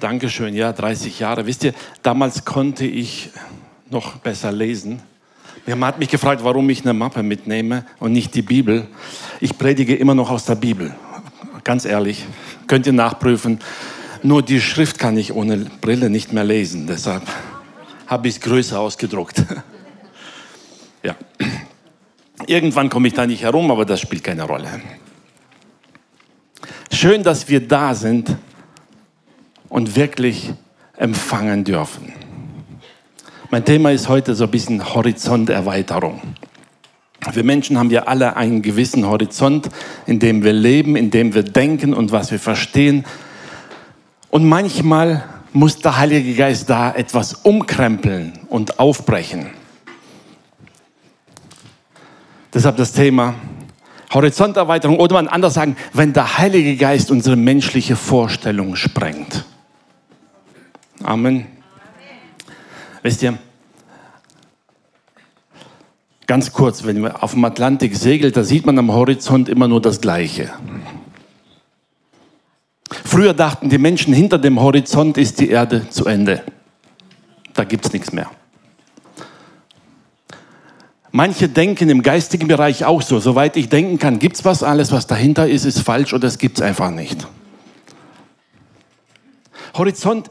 Dankeschön, ja, 30 Jahre. Wisst ihr, damals konnte ich noch besser lesen. Man hat mich gefragt, warum ich eine Mappe mitnehme und nicht die Bibel. Ich predige immer noch aus der Bibel. Ganz ehrlich, könnt ihr nachprüfen. Nur die Schrift kann ich ohne Brille nicht mehr lesen. Deshalb habe ich es größer ausgedruckt. ja. Irgendwann komme ich da nicht herum, aber das spielt keine Rolle. Schön, dass wir da sind und wirklich empfangen dürfen. Mein Thema ist heute so ein bisschen Horizonterweiterung. Wir Menschen haben ja alle einen gewissen Horizont, in dem wir leben, in dem wir denken und was wir verstehen. Und manchmal muss der Heilige Geist da etwas umkrempeln und aufbrechen. Deshalb das Thema Horizonterweiterung oder man anders sagen, wenn der Heilige Geist unsere menschliche Vorstellung sprengt. Amen. Wisst ihr, ganz kurz, wenn man auf dem Atlantik segelt, da sieht man am Horizont immer nur das Gleiche. Früher dachten die Menschen, hinter dem Horizont ist die Erde zu Ende. Da gibt es nichts mehr. Manche denken im geistigen Bereich auch so. Soweit ich denken kann, gibt es was, alles, was dahinter ist, ist falsch oder es gibt es einfach nicht. Horizont,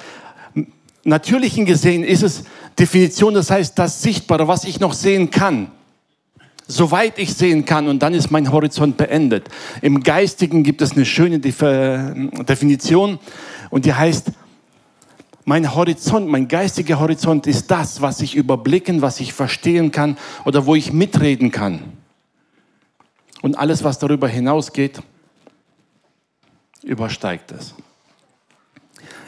natürlichen gesehen ist es Definition, das heißt das Sichtbare, was ich noch sehen kann. Soweit ich sehen kann und dann ist mein Horizont beendet. Im Geistigen gibt es eine schöne Definition und die heißt, mein Horizont, mein geistiger Horizont ist das, was ich überblicken, was ich verstehen kann oder wo ich mitreden kann. Und alles, was darüber hinausgeht, übersteigt es.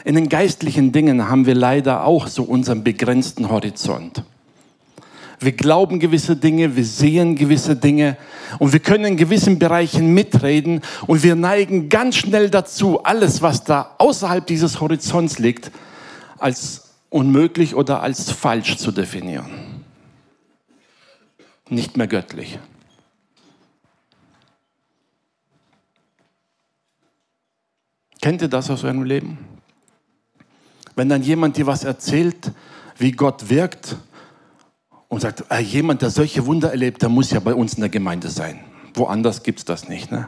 In den geistlichen Dingen haben wir leider auch so unseren begrenzten Horizont. Wir glauben gewisse Dinge, wir sehen gewisse Dinge und wir können in gewissen Bereichen mitreden und wir neigen ganz schnell dazu, alles, was da außerhalb dieses Horizonts liegt, als unmöglich oder als falsch zu definieren. Nicht mehr göttlich. Kennt ihr das aus eurem Leben? Wenn dann jemand dir was erzählt, wie Gott wirkt und sagt, äh, jemand, der solche Wunder erlebt, der muss ja bei uns in der Gemeinde sein. Woanders gibt es das nicht. Ne?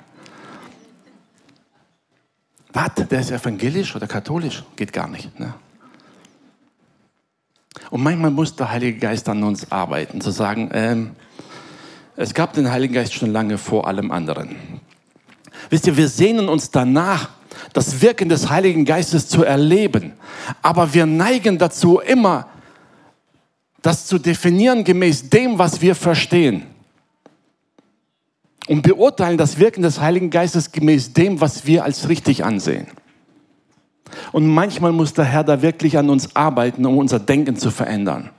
Was? Der ist evangelisch oder katholisch? Geht gar nicht. Ne? Und manchmal muss der Heilige Geist an uns arbeiten, zu sagen, ähm, es gab den Heiligen Geist schon lange vor allem anderen. Wisst ihr, wir sehnen uns danach, das Wirken des Heiligen Geistes zu erleben. Aber wir neigen dazu immer, das zu definieren gemäß dem, was wir verstehen. Und beurteilen das Wirken des Heiligen Geistes gemäß dem, was wir als richtig ansehen. Und manchmal muss der Herr da wirklich an uns arbeiten, um unser Denken zu verändern.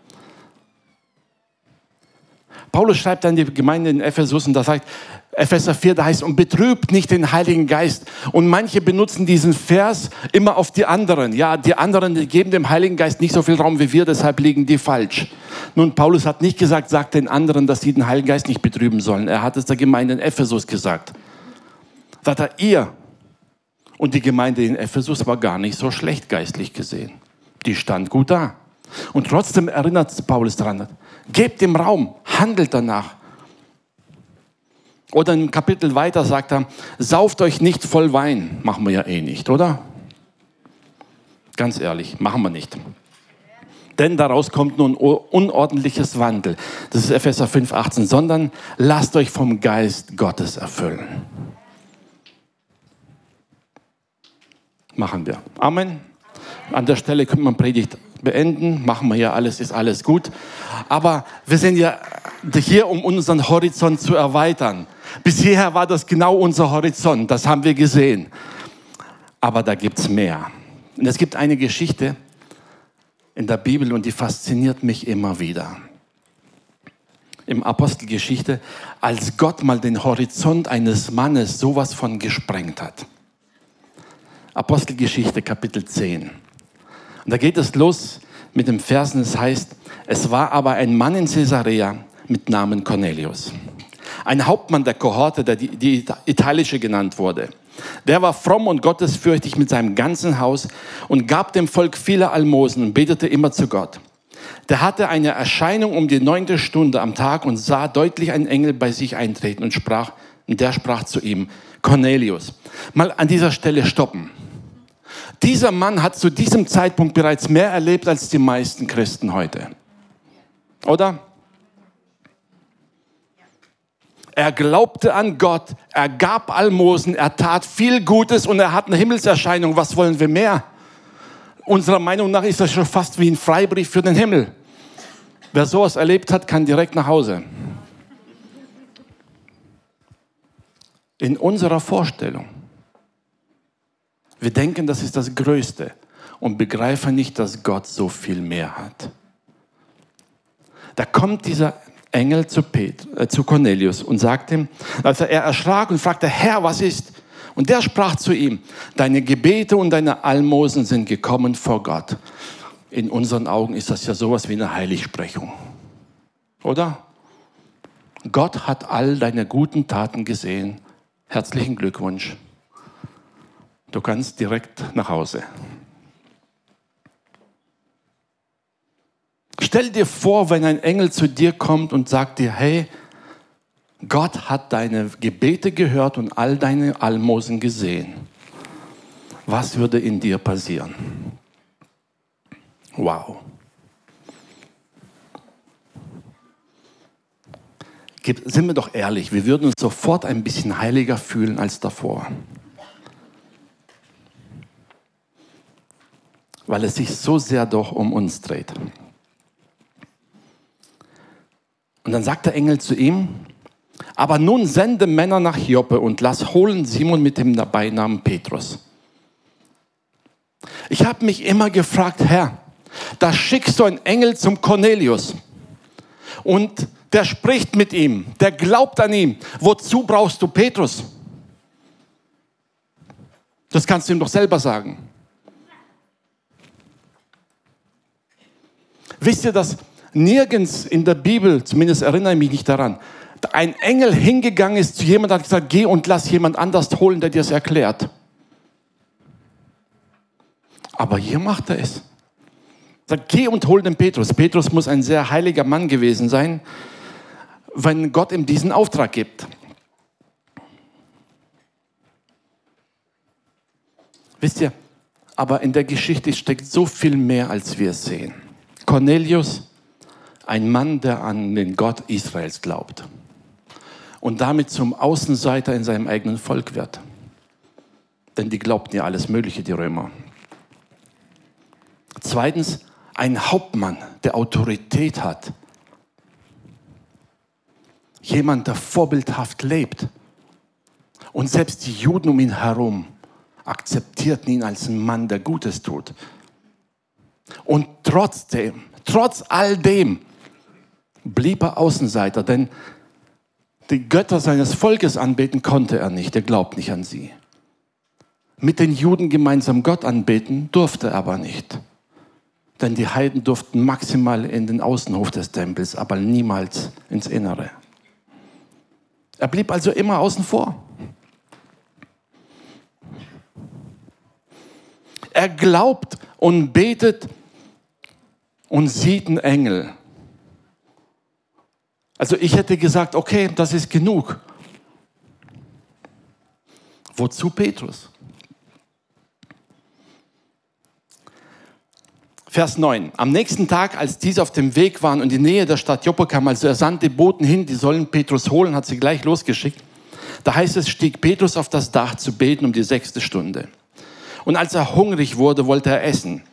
Paulus schreibt an die Gemeinde in Ephesus und da sagt, Epheser 4, da heißt, und betrübt nicht den Heiligen Geist. Und manche benutzen diesen Vers immer auf die anderen. Ja, die anderen geben dem Heiligen Geist nicht so viel Raum wie wir, deshalb liegen die falsch. Nun, Paulus hat nicht gesagt, sagt den anderen, dass sie den Heiligen Geist nicht betrüben sollen. Er hat es der Gemeinde in Ephesus gesagt. Sagt er, ihr und die Gemeinde in Ephesus war gar nicht so schlecht geistlich gesehen. Die stand gut da. Und trotzdem erinnert Paulus daran, gebt dem Raum, handelt danach. Oder im Kapitel weiter sagt er, sauft euch nicht voll Wein. Machen wir ja eh nicht, oder? Ganz ehrlich, machen wir nicht. Denn daraus kommt nun unordentliches Wandel. Das ist Epheser 5, 18. Sondern lasst euch vom Geist Gottes erfüllen. machen wir. Amen. An der Stelle könnte man Predigt beenden. Machen wir ja alles, ist alles gut. Aber wir sind ja hier, um unseren Horizont zu erweitern. Bis hierher war das genau unser Horizont. Das haben wir gesehen. Aber da gibt es mehr. Und es gibt eine Geschichte in der Bibel und die fasziniert mich immer wieder. Im Apostelgeschichte, als Gott mal den Horizont eines Mannes sowas von gesprengt hat. Apostelgeschichte Kapitel 10. Und da geht es los mit dem Versen, es heißt, es war aber ein Mann in Caesarea mit Namen Cornelius. Ein Hauptmann der Kohorte, der die, die italische genannt wurde. Der war fromm und gottesfürchtig mit seinem ganzen Haus und gab dem Volk viele Almosen und betete immer zu Gott. Der hatte eine Erscheinung um die neunte Stunde am Tag und sah deutlich einen Engel bei sich eintreten und sprach, und der sprach zu ihm, Cornelius, mal an dieser Stelle stoppen. Dieser Mann hat zu diesem Zeitpunkt bereits mehr erlebt als die meisten Christen heute. Oder? Er glaubte an Gott, er gab Almosen, er tat viel Gutes und er hat eine Himmelserscheinung. Was wollen wir mehr? Unserer Meinung nach ist das schon fast wie ein Freibrief für den Himmel. Wer sowas erlebt hat, kann direkt nach Hause. In unserer Vorstellung. Wir denken, das ist das Größte und begreifen nicht, dass Gott so viel mehr hat. Da kommt dieser Engel zu, Pet, äh, zu Cornelius und sagte ihm, also er erschrak und fragte, Herr, was ist? Und der sprach zu ihm, deine Gebete und deine Almosen sind gekommen vor Gott. In unseren Augen ist das ja sowas wie eine Heiligsprechung. Oder? Gott hat all deine guten Taten gesehen. Herzlichen Glückwunsch. Du kannst direkt nach Hause. Stell dir vor, wenn ein Engel zu dir kommt und sagt dir, hey, Gott hat deine Gebete gehört und all deine Almosen gesehen. Was würde in dir passieren? Wow. Sind wir doch ehrlich, wir würden uns sofort ein bisschen heiliger fühlen als davor. Weil es sich so sehr doch um uns dreht. Und dann sagt der Engel zu ihm, aber nun sende Männer nach Joppe und lass holen Simon mit dem Beinamen Petrus. Ich habe mich immer gefragt, Herr, da schickst du einen Engel zum Cornelius und der spricht mit ihm, der glaubt an ihn. Wozu brauchst du Petrus? Das kannst du ihm doch selber sagen. Wisst ihr, dass nirgends in der Bibel, zumindest erinnere ich mich nicht daran, ein Engel hingegangen ist zu jemandem und hat gesagt, geh und lass jemand anders holen, der dir es erklärt. Aber hier macht er es. Sagt, geh und hol den Petrus. Petrus muss ein sehr heiliger Mann gewesen sein, wenn Gott ihm diesen Auftrag gibt. Wisst ihr, aber in der Geschichte steckt so viel mehr, als wir sehen. Cornelius, ein Mann, der an den Gott Israels glaubt und damit zum Außenseiter in seinem eigenen Volk wird. Denn die glaubten ja alles Mögliche, die Römer. Zweitens, ein Hauptmann, der Autorität hat. Jemand, der vorbildhaft lebt. Und selbst die Juden um ihn herum akzeptierten ihn als einen Mann, der Gutes tut. Und trotzdem, trotz all dem, blieb er Außenseiter, denn die Götter seines Volkes anbeten konnte er nicht, er glaubt nicht an sie. Mit den Juden gemeinsam Gott anbeten durfte er aber nicht. Denn die Heiden durften maximal in den Außenhof des Tempels, aber niemals ins Innere. Er blieb also immer außen vor. Er glaubt und betet und sieht einen Engel. Also ich hätte gesagt, okay, das ist genug. Wozu Petrus? Vers 9. Am nächsten Tag, als diese auf dem Weg waren und die Nähe der Stadt Joppe kamen, also er sandte Boten hin, die sollen Petrus holen, hat sie gleich losgeschickt. Da heißt es, stieg Petrus auf das Dach zu beten um die sechste Stunde. Und als er hungrig wurde, wollte er essen.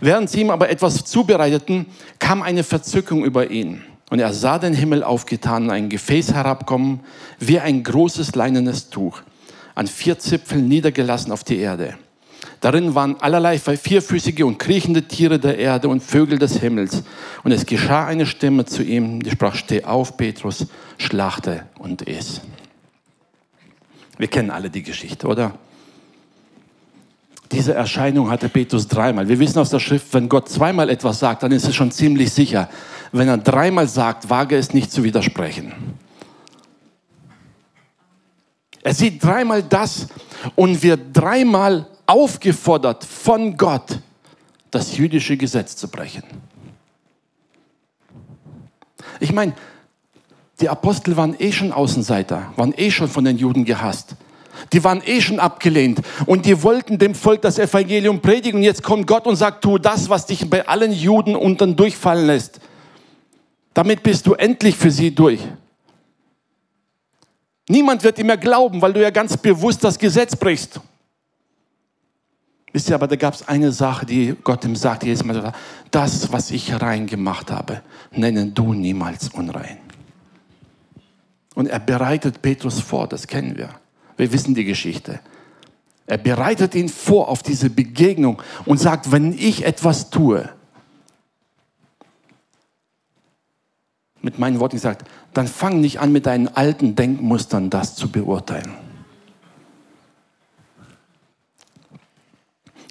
Während sie ihm aber etwas zubereiteten, kam eine Verzückung über ihn. Und er sah den Himmel aufgetan ein Gefäß herabkommen, wie ein großes leinenes Tuch, an vier Zipfeln niedergelassen auf die Erde. Darin waren allerlei vierfüßige und kriechende Tiere der Erde und Vögel des Himmels. Und es geschah eine Stimme zu ihm, die sprach, steh auf, Petrus, schlachte und iss. Wir kennen alle die Geschichte, oder? Diese Erscheinung hatte Petrus dreimal. Wir wissen aus der Schrift, wenn Gott zweimal etwas sagt, dann ist es schon ziemlich sicher, wenn er dreimal sagt, wage es nicht zu widersprechen. Er sieht dreimal das und wird dreimal aufgefordert von Gott, das jüdische Gesetz zu brechen. Ich meine, die Apostel waren eh schon Außenseiter, waren eh schon von den Juden gehasst. Die waren eh schon abgelehnt und die wollten dem Volk das Evangelium predigen. Und jetzt kommt Gott und sagt, tu das, was dich bei allen Juden unten durchfallen lässt. Damit bist du endlich für sie durch. Niemand wird dir mehr glauben, weil du ja ganz bewusst das Gesetz brichst. Wisst ihr, aber da gab es eine Sache, die Gott ihm sagt jedes Mal, das, was ich rein gemacht habe, nennen du niemals unrein. Und er bereitet Petrus vor, das kennen wir. Wir wissen die Geschichte. Er bereitet ihn vor auf diese Begegnung und sagt, wenn ich etwas tue, mit meinen Worten gesagt, dann fang nicht an mit deinen alten Denkmustern das zu beurteilen.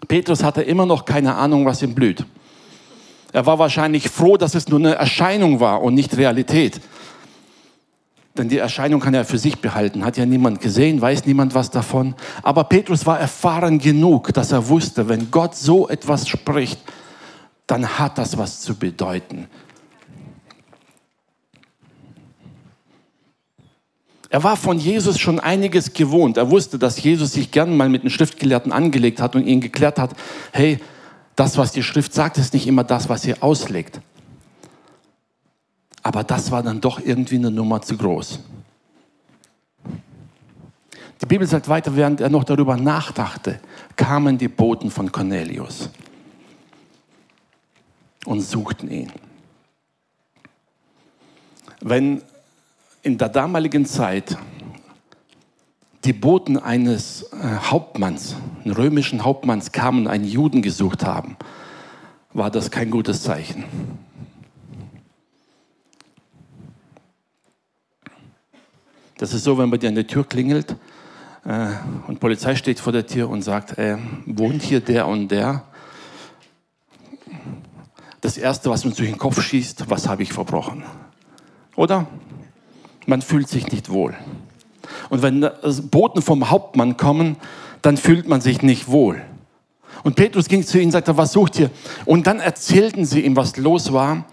Petrus hatte immer noch keine Ahnung, was ihm blüht. Er war wahrscheinlich froh, dass es nur eine Erscheinung war und nicht Realität. Denn die Erscheinung kann er für sich behalten. Hat ja niemand gesehen, weiß niemand was davon. Aber Petrus war erfahren genug, dass er wusste, wenn Gott so etwas spricht, dann hat das was zu bedeuten. Er war von Jesus schon einiges gewohnt. Er wusste, dass Jesus sich gern mal mit einem Schriftgelehrten angelegt hat und ihn geklärt hat, hey, das, was die Schrift sagt, ist nicht immer das, was sie auslegt. Aber das war dann doch irgendwie eine Nummer zu groß. Die Bibel sagt weiter, während er noch darüber nachdachte, kamen die Boten von Cornelius und suchten ihn. Wenn in der damaligen Zeit die Boten eines äh, Hauptmanns, einen römischen Hauptmanns kamen und einen Juden gesucht haben, war das kein gutes Zeichen. Das ist so, wenn bei dir an der Tür klingelt äh, und Polizei steht vor der Tür und sagt, äh, wohnt hier der und der? Das Erste, was uns durch den Kopf schießt, was habe ich verbrochen? Oder? Man fühlt sich nicht wohl. Und wenn Boten vom Hauptmann kommen, dann fühlt man sich nicht wohl. Und Petrus ging zu ihnen und sagte, was sucht ihr? Und dann erzählten sie ihm, was los war.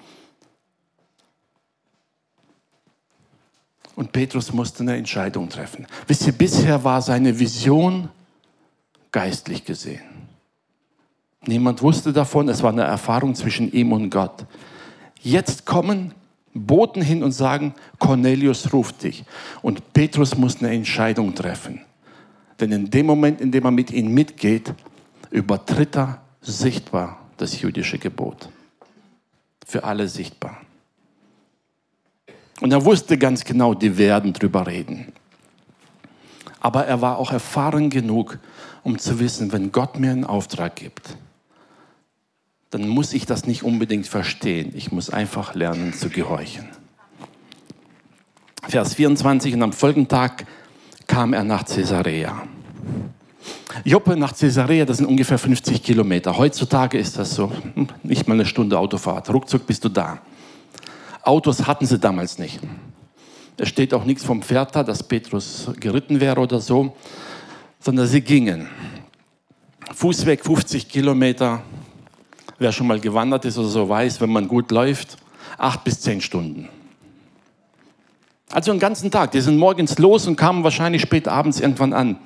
Und Petrus musste eine Entscheidung treffen. Wisst ihr, bisher war seine Vision geistlich gesehen. Niemand wusste davon, es war eine Erfahrung zwischen ihm und Gott. Jetzt kommen Boten hin und sagen, Cornelius ruft dich. Und Petrus muss eine Entscheidung treffen. Denn in dem Moment, in dem er mit ihnen mitgeht, übertritt er sichtbar das jüdische Gebot. Für alle sichtbar. Und er wusste ganz genau, die werden drüber reden. Aber er war auch erfahren genug, um zu wissen, wenn Gott mir einen Auftrag gibt, dann muss ich das nicht unbedingt verstehen. Ich muss einfach lernen zu gehorchen. Vers 24, und am folgenden Tag kam er nach Caesarea. Joppe nach Caesarea, das sind ungefähr 50 Kilometer. Heutzutage ist das so, hm, nicht mal eine Stunde Autofahrt. Ruckzuck bist du da. Autos hatten sie damals nicht. Es steht auch nichts vom Pferd da, dass Petrus geritten wäre oder so, sondern sie gingen. Fußweg 50 Kilometer. Wer schon mal gewandert ist oder so weiß, wenn man gut läuft, acht bis zehn Stunden. Also einen ganzen Tag. Die sind morgens los und kamen wahrscheinlich spät abends irgendwann an.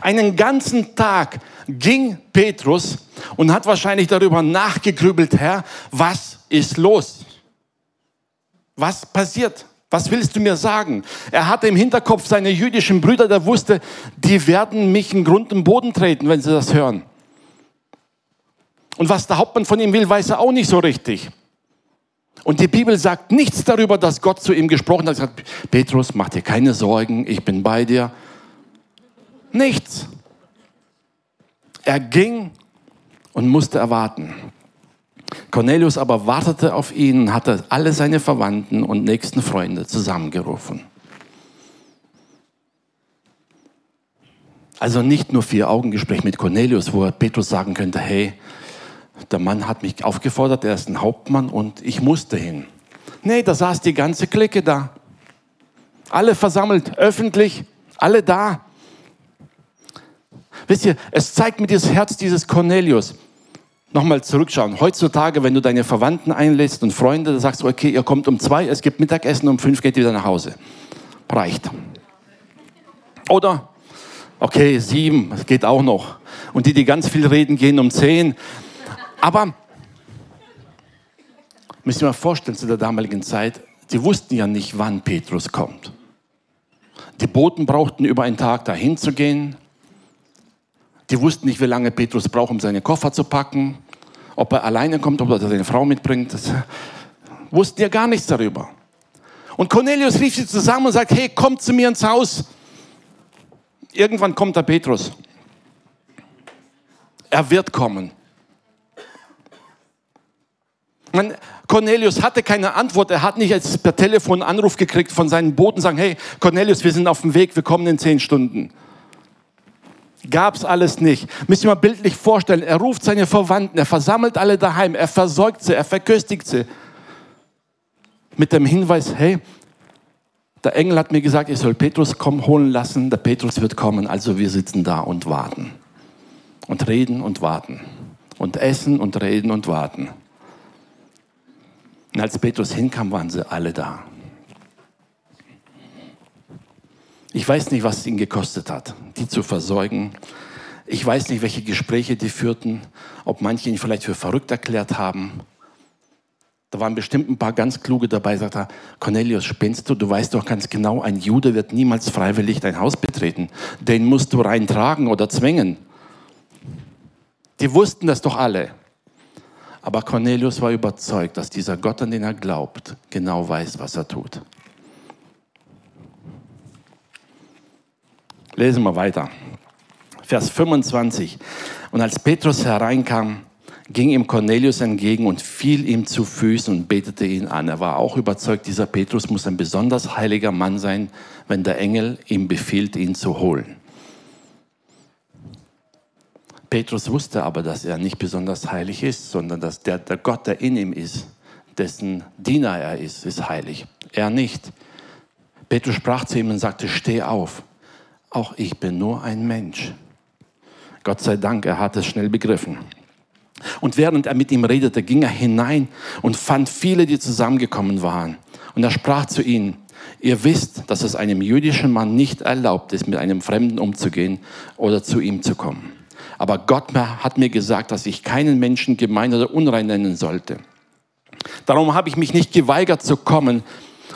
Einen ganzen Tag ging Petrus und hat wahrscheinlich darüber nachgegrübelt, Herr, was ist los? Was passiert? Was willst du mir sagen? Er hatte im Hinterkopf seine jüdischen Brüder, der wusste, die werden mich in Grund und Boden treten, wenn sie das hören. Und was der Hauptmann von ihm will, weiß er auch nicht so richtig. Und die Bibel sagt nichts darüber, dass Gott zu ihm gesprochen hat. Er sagt, Petrus, mach dir keine Sorgen, ich bin bei dir. Nichts. Er ging und musste erwarten. Cornelius aber wartete auf ihn und hatte alle seine Verwandten und nächsten Freunde zusammengerufen. Also nicht nur vier Augengespräch mit Cornelius, wo Petrus sagen könnte, hey, der Mann hat mich aufgefordert, er ist ein Hauptmann und ich musste hin. Nee, da saß die ganze Clique da. Alle versammelt, öffentlich, alle da. Wisst ihr, es zeigt mir das Herz dieses Cornelius. Nochmal zurückschauen. Heutzutage, wenn du deine Verwandten einlädst und Freunde, dann sagst du, okay, ihr kommt um zwei, es gibt Mittagessen, um fünf geht ihr wieder nach Hause. Reicht. Oder, okay, sieben, es geht auch noch. Und die, die ganz viel reden, gehen um zehn. Aber, müsst ihr mal vorstellen, zu der damaligen Zeit, sie wussten ja nicht, wann Petrus kommt. Die Boten brauchten über einen Tag dahin zu gehen. Die wussten nicht, wie lange Petrus braucht, um seine Koffer zu packen, ob er alleine kommt, ob er seine Frau mitbringt. Das wussten ja gar nichts darüber. Und Cornelius rief sie zusammen und sagt, hey, kommt zu mir ins Haus. Irgendwann kommt der Petrus. Er wird kommen. Man, Cornelius hatte keine Antwort. Er hat nicht jetzt per Telefon einen Anruf gekriegt von seinen Boten, sagen, hey, Cornelius, wir sind auf dem Weg, wir kommen in zehn Stunden. Gab es alles nicht. Müsst ihr mal bildlich vorstellen, er ruft seine Verwandten, er versammelt alle daheim, er versorgt sie, er verköstigt sie. Mit dem Hinweis, hey, der Engel hat mir gesagt, ich soll Petrus kommen holen lassen, der Petrus wird kommen, also wir sitzen da und warten. Und reden und warten. Und essen und reden und warten. Und als Petrus hinkam, waren sie alle da. Ich weiß nicht, was es ihn gekostet hat, die zu versorgen. Ich weiß nicht, welche Gespräche die führten, ob manche ihn vielleicht für verrückt erklärt haben. Da waren bestimmt ein paar ganz kluge dabei, sagt er, Cornelius, spinnst du? Du weißt doch ganz genau, ein Jude wird niemals freiwillig dein Haus betreten. Den musst du reintragen oder zwingen. Die wussten das doch alle. Aber Cornelius war überzeugt, dass dieser Gott, an den er glaubt, genau weiß, was er tut. Lesen wir weiter. Vers 25. Und als Petrus hereinkam, ging ihm Cornelius entgegen und fiel ihm zu Füßen und betete ihn an. Er war auch überzeugt, dieser Petrus muss ein besonders heiliger Mann sein, wenn der Engel ihm befiehlt, ihn zu holen. Petrus wusste aber, dass er nicht besonders heilig ist, sondern dass der, der Gott, der in ihm ist, dessen Diener er ist, ist heilig. Er nicht. Petrus sprach zu ihm und sagte, steh auf. Auch ich bin nur ein Mensch. Gott sei Dank, er hat es schnell begriffen. Und während er mit ihm redete, ging er hinein und fand viele, die zusammengekommen waren. Und er sprach zu ihnen, ihr wisst, dass es einem jüdischen Mann nicht erlaubt ist, mit einem Fremden umzugehen oder zu ihm zu kommen. Aber Gott hat mir gesagt, dass ich keinen Menschen gemein oder unrein nennen sollte. Darum habe ich mich nicht geweigert zu kommen,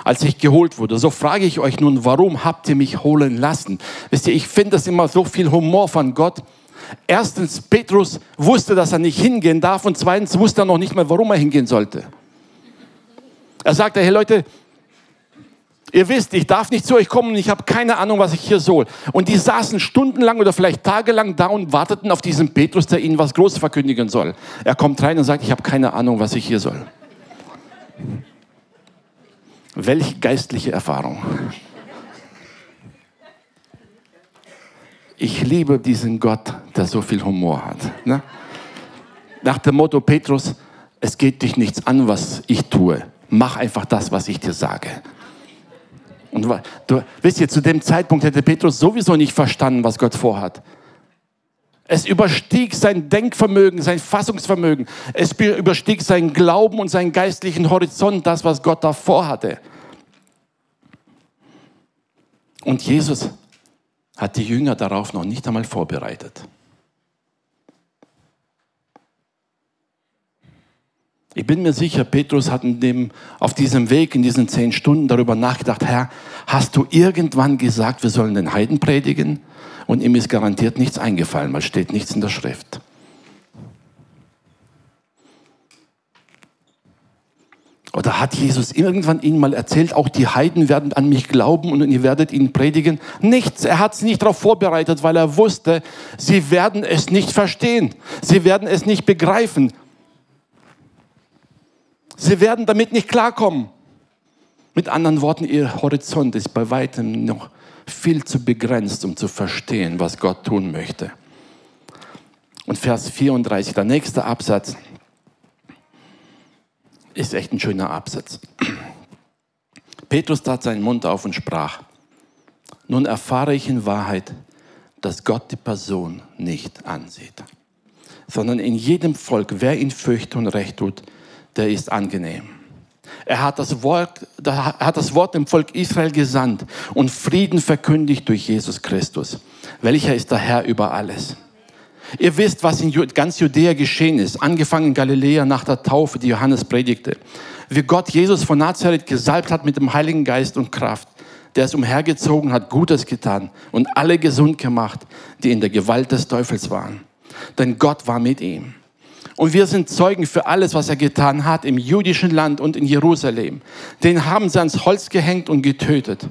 als ich geholt wurde. So frage ich euch nun, warum habt ihr mich holen lassen? Wisst ihr, ich finde das immer so viel Humor von Gott. Erstens, Petrus wusste, dass er nicht hingehen darf und zweitens wusste er noch nicht mal, warum er hingehen sollte. Er sagte, hey Leute, Ihr wisst, ich darf nicht zu euch kommen und ich habe keine Ahnung, was ich hier soll. Und die saßen stundenlang oder vielleicht tagelang da und warteten auf diesen Petrus, der ihnen was Großes verkündigen soll. Er kommt rein und sagt, ich habe keine Ahnung, was ich hier soll. Welche geistliche Erfahrung. Ich liebe diesen Gott, der so viel Humor hat. Ne? Nach dem Motto, Petrus, es geht dich nichts an, was ich tue. Mach einfach das, was ich dir sage. Und du, wisst ihr, zu dem Zeitpunkt hätte Petrus sowieso nicht verstanden, was Gott vorhat. Es überstieg sein Denkvermögen, sein Fassungsvermögen. Es überstieg seinen Glauben und seinen geistlichen Horizont, das, was Gott da vorhatte. Und Jesus hat die Jünger darauf noch nicht einmal vorbereitet. Ich bin mir sicher, Petrus hat dem, auf diesem Weg, in diesen zehn Stunden darüber nachgedacht, Herr, hast du irgendwann gesagt, wir sollen den Heiden predigen? Und ihm ist garantiert nichts eingefallen, weil steht nichts in der Schrift. Oder hat Jesus irgendwann ihnen mal erzählt, auch die Heiden werden an mich glauben und ihr werdet ihn predigen? Nichts. Er hat es nicht darauf vorbereitet, weil er wusste, sie werden es nicht verstehen. Sie werden es nicht begreifen. Sie werden damit nicht klarkommen. Mit anderen Worten, ihr Horizont ist bei weitem noch viel zu begrenzt, um zu verstehen, was Gott tun möchte. Und Vers 34, der nächste Absatz, ist echt ein schöner Absatz. Petrus tat seinen Mund auf und sprach, nun erfahre ich in Wahrheit, dass Gott die Person nicht ansieht, sondern in jedem Volk, wer ihn fürchtet und recht tut, der ist angenehm. Er hat das Wort, er hat das Wort dem Volk Israel gesandt und Frieden verkündigt durch Jesus Christus. Welcher ist der Herr über alles? Ihr wisst, was in ganz Judäa geschehen ist, angefangen in Galiläa nach der Taufe, die Johannes predigte. Wie Gott Jesus von Nazareth gesalbt hat mit dem Heiligen Geist und Kraft. Der ist umhergezogen, hat Gutes getan und alle gesund gemacht, die in der Gewalt des Teufels waren. Denn Gott war mit ihm. Und wir sind Zeugen für alles, was er getan hat im jüdischen Land und in Jerusalem. Den haben sie ans Holz gehängt und getötet.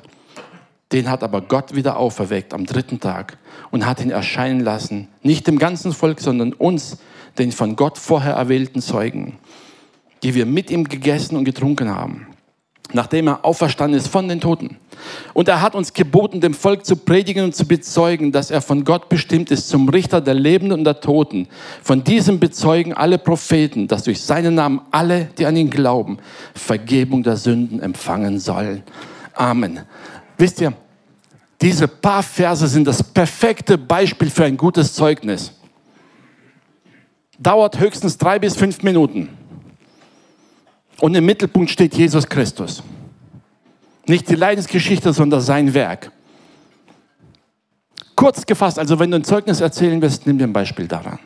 Den hat aber Gott wieder auferweckt am dritten Tag und hat ihn erscheinen lassen, nicht dem ganzen Volk, sondern uns, den von Gott vorher erwählten Zeugen, die wir mit ihm gegessen und getrunken haben, nachdem er auferstanden ist von den Toten. Und er hat uns geboten, dem Volk zu predigen und zu bezeugen, dass er von Gott bestimmt ist zum Richter der Lebenden und der Toten. Von diesem bezeugen alle Propheten, dass durch seinen Namen alle, die an ihn glauben, Vergebung der Sünden empfangen sollen. Amen. Wisst ihr, diese paar Verse sind das perfekte Beispiel für ein gutes Zeugnis. Dauert höchstens drei bis fünf Minuten. Und im Mittelpunkt steht Jesus Christus. Nicht die Leidensgeschichte, sondern sein Werk. Kurz gefasst, also wenn du ein Zeugnis erzählen willst, nimm dir ein Beispiel daran.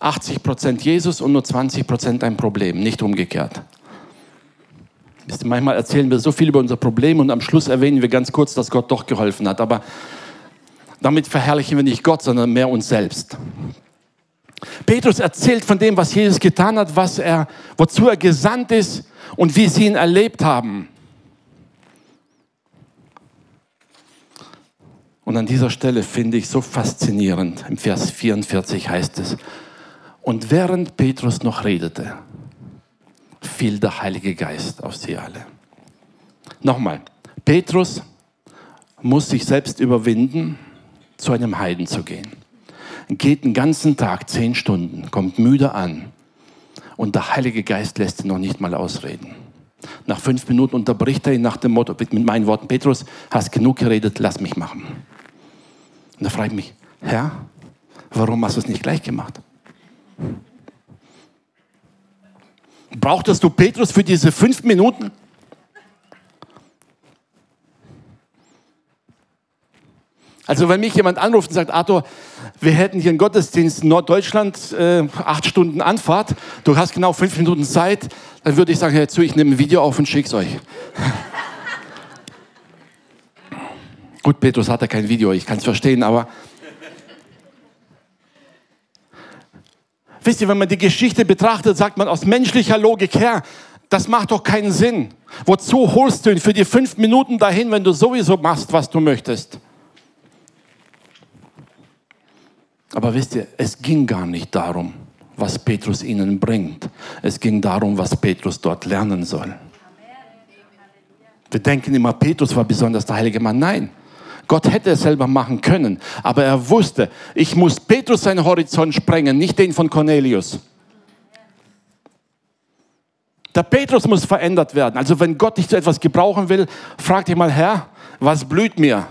80% Jesus und nur 20% ein Problem, nicht umgekehrt. Manchmal erzählen wir so viel über unser Problem und am Schluss erwähnen wir ganz kurz, dass Gott doch geholfen hat. Aber damit verherrlichen wir nicht Gott, sondern mehr uns selbst. Petrus erzählt von dem, was Jesus getan hat, was er, wozu er gesandt ist und wie sie ihn erlebt haben. Und an dieser Stelle finde ich so faszinierend, im Vers 44 heißt es, und während Petrus noch redete, fiel der Heilige Geist auf sie alle. Nochmal, Petrus muss sich selbst überwinden, zu einem Heiden zu gehen. Geht den ganzen Tag, zehn Stunden, kommt müde an und der Heilige Geist lässt ihn noch nicht mal ausreden. Nach fünf Minuten unterbricht er ihn nach dem Motto, mit meinen Worten, Petrus, hast genug geredet, lass mich machen. Und frage ich mich, Herr, warum hast du es nicht gleich gemacht? Brauchtest du Petrus für diese fünf Minuten? Also wenn mich jemand anruft und sagt, Arthur, wir hätten hier einen Gottesdienst in Norddeutschland, äh, acht Stunden Anfahrt, du hast genau fünf Minuten Zeit, dann würde ich sagen, hör zu, ich nehme ein Video auf und schick's euch. Gut, Petrus hat ja kein Video, ich kann es verstehen, aber Wisst ihr, wenn man die Geschichte betrachtet, sagt man aus menschlicher Logik her, das macht doch keinen Sinn. Wozu holst du ihn für die fünf Minuten dahin, wenn du sowieso machst, was du möchtest? Aber wisst ihr, es ging gar nicht darum, was Petrus ihnen bringt. Es ging darum, was Petrus dort lernen soll. Wir denken immer, Petrus war besonders der heilige Mann. Nein, Gott hätte es selber machen können, aber er wusste, ich muss Petrus seinen Horizont sprengen, nicht den von Cornelius. Der Petrus muss verändert werden. Also wenn Gott dich zu etwas gebrauchen will, frag dich mal, Herr, was blüht mir?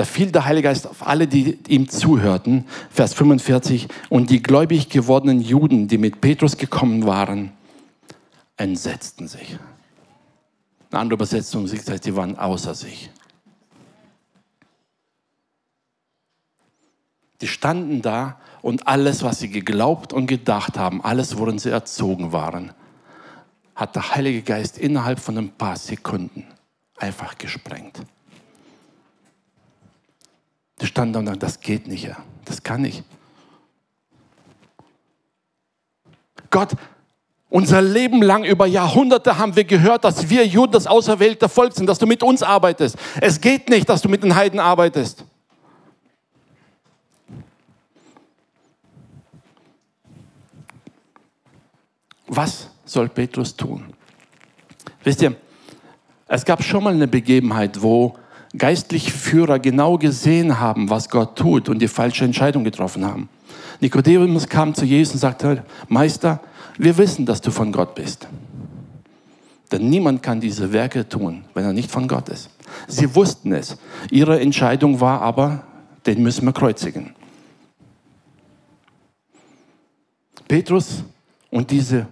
Da fiel der Heilige Geist auf alle, die ihm zuhörten. Vers 45. Und die gläubig gewordenen Juden, die mit Petrus gekommen waren, entsetzten sich. Eine andere Übersetzung sagt, die waren außer sich. Die standen da und alles, was sie geglaubt und gedacht haben, alles, worin sie erzogen waren, hat der Heilige Geist innerhalb von ein paar Sekunden einfach gesprengt. Die standen da und dachten, das geht nicht, das kann ich. Gott unser Leben lang über Jahrhunderte haben wir gehört, dass wir Juden das auserwählte Volk sind, dass du mit uns arbeitest. Es geht nicht, dass du mit den Heiden arbeitest. Was soll Petrus tun? Wisst ihr, es gab schon mal eine Begebenheit, wo geistliche Führer genau gesehen haben, was Gott tut und die falsche Entscheidung getroffen haben. Nikodemus kam zu Jesus und sagte, Meister, wir wissen, dass du von Gott bist. Denn niemand kann diese Werke tun, wenn er nicht von Gott ist. Sie wussten es. Ihre Entscheidung war aber, den müssen wir kreuzigen. Petrus und diese,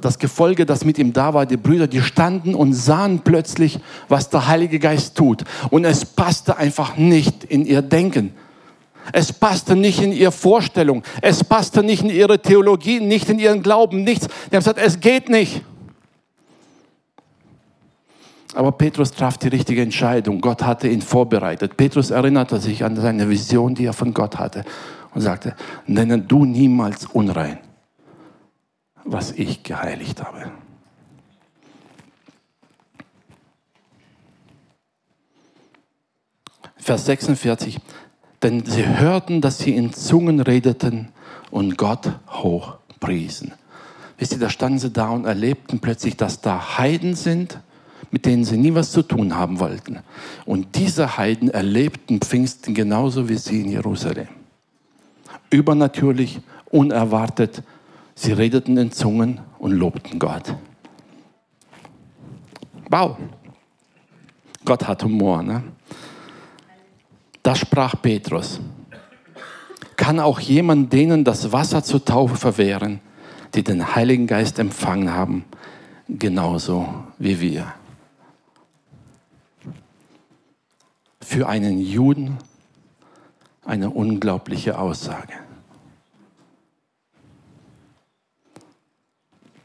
das Gefolge, das mit ihm da war, die Brüder, die standen und sahen plötzlich, was der Heilige Geist tut. Und es passte einfach nicht in ihr Denken. Es passte nicht in ihre Vorstellung. Es passte nicht in ihre Theologie, nicht in ihren Glauben, nichts. Die haben gesagt, es geht nicht. Aber Petrus traf die richtige Entscheidung. Gott hatte ihn vorbereitet. Petrus erinnerte sich an seine Vision, die er von Gott hatte und sagte, nenne du niemals unrein, was ich geheiligt habe. Vers 46, denn sie hörten, dass sie in Zungen redeten und Gott hochpriesen. Wisst ihr, da standen sie da und erlebten plötzlich, dass da Heiden sind, mit denen sie nie was zu tun haben wollten. Und diese Heiden erlebten Pfingsten genauso wie sie in Jerusalem. Übernatürlich, unerwartet. Sie redeten in Zungen und lobten Gott. Wow. Gott hat Humor. Ne? Da sprach Petrus. Kann auch jemand denen das Wasser zur Taufe verwehren, die den Heiligen Geist empfangen haben, genauso wie wir? Für einen Juden eine unglaubliche Aussage.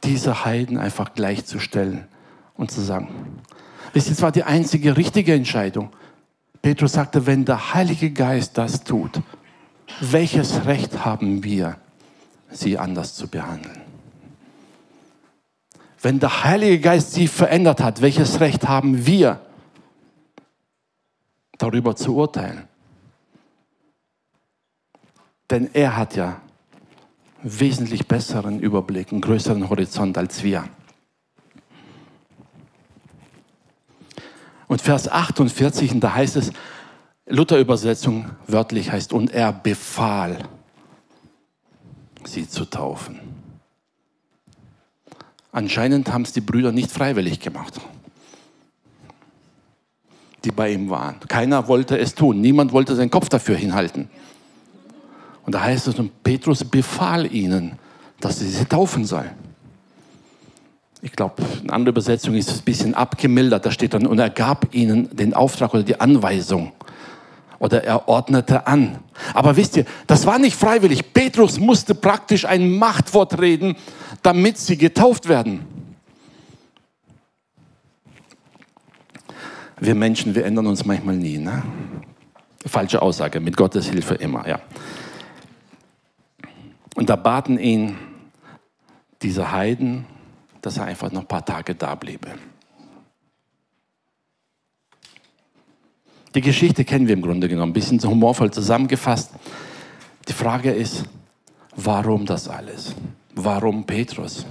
Diese Heiden einfach gleichzustellen und zu sagen, es war die einzige richtige Entscheidung. Petrus sagte, wenn der Heilige Geist das tut, welches Recht haben wir, sie anders zu behandeln? Wenn der Heilige Geist sie verändert hat, welches Recht haben wir, darüber zu urteilen? Denn er hat ja wesentlich besseren Überblick, einen größeren Horizont als wir. Und Vers 48, und da heißt es, Luther-Übersetzung wörtlich heißt, und er befahl, sie zu taufen. Anscheinend haben es die Brüder nicht freiwillig gemacht, die bei ihm waren. Keiner wollte es tun, niemand wollte seinen Kopf dafür hinhalten. Und da heißt es, und Petrus befahl ihnen, dass sie sie taufen sollen. Ich glaube, eine andere Übersetzung ist ein bisschen abgemildert. Da steht dann, und er gab ihnen den Auftrag oder die Anweisung. Oder er ordnete an. Aber wisst ihr, das war nicht freiwillig. Petrus musste praktisch ein Machtwort reden, damit sie getauft werden. Wir Menschen, wir ändern uns manchmal nie. Ne? Falsche Aussage, mit Gottes Hilfe immer, ja. Und da baten ihn diese Heiden, dass er einfach noch ein paar Tage da bliebe. Die Geschichte kennen wir im Grunde genommen, ein bisschen humorvoll zusammengefasst. Die Frage ist, warum das alles? Warum Petrus?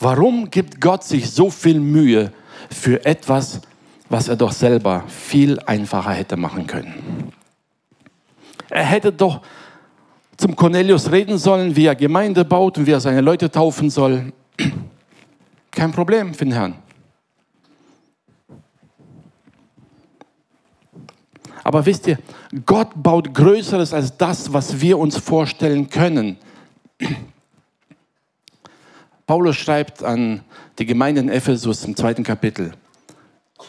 Warum gibt Gott sich so viel Mühe für etwas, was er doch selber viel einfacher hätte machen können? Er hätte doch zum Cornelius reden sollen, wie er Gemeinde baut und wie er seine Leute taufen soll. Kein Problem für den Herrn. Aber wisst ihr, Gott baut Größeres als das, was wir uns vorstellen können. Paulus schreibt an die Gemeinde in Ephesus im zweiten Kapitel.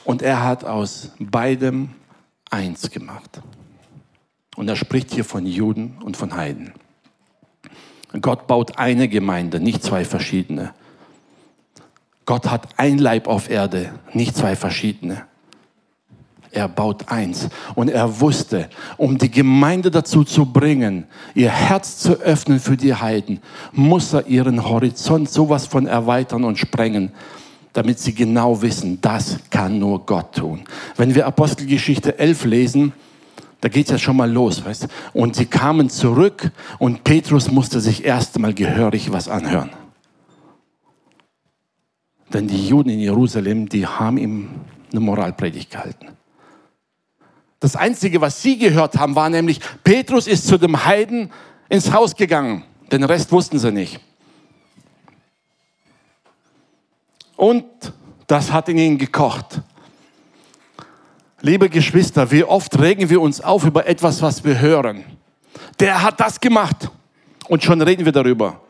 Und er hat aus beidem eins gemacht. Und er spricht hier von Juden und von Heiden. Gott baut eine Gemeinde, nicht zwei verschiedene. Gott hat ein Leib auf Erde, nicht zwei verschiedene. Er baut eins. Und er wusste, um die Gemeinde dazu zu bringen, ihr Herz zu öffnen für die Heiden, muss er ihren Horizont sowas von erweitern und sprengen, damit sie genau wissen, das kann nur Gott tun. Wenn wir Apostelgeschichte 11 lesen, da geht es ja schon mal los, weißt? Und sie kamen zurück und Petrus musste sich erst einmal gehörig was anhören. Denn die Juden in Jerusalem, die haben ihm eine Moralpredigt gehalten. Das Einzige, was sie gehört haben, war nämlich, Petrus ist zu dem Heiden ins Haus gegangen. Den Rest wussten sie nicht. Und Das hat in ihnen gekocht. Liebe Geschwister, wie oft regen wir uns auf über etwas, was wir hören. Der hat das gemacht. Und schon reden wir darüber.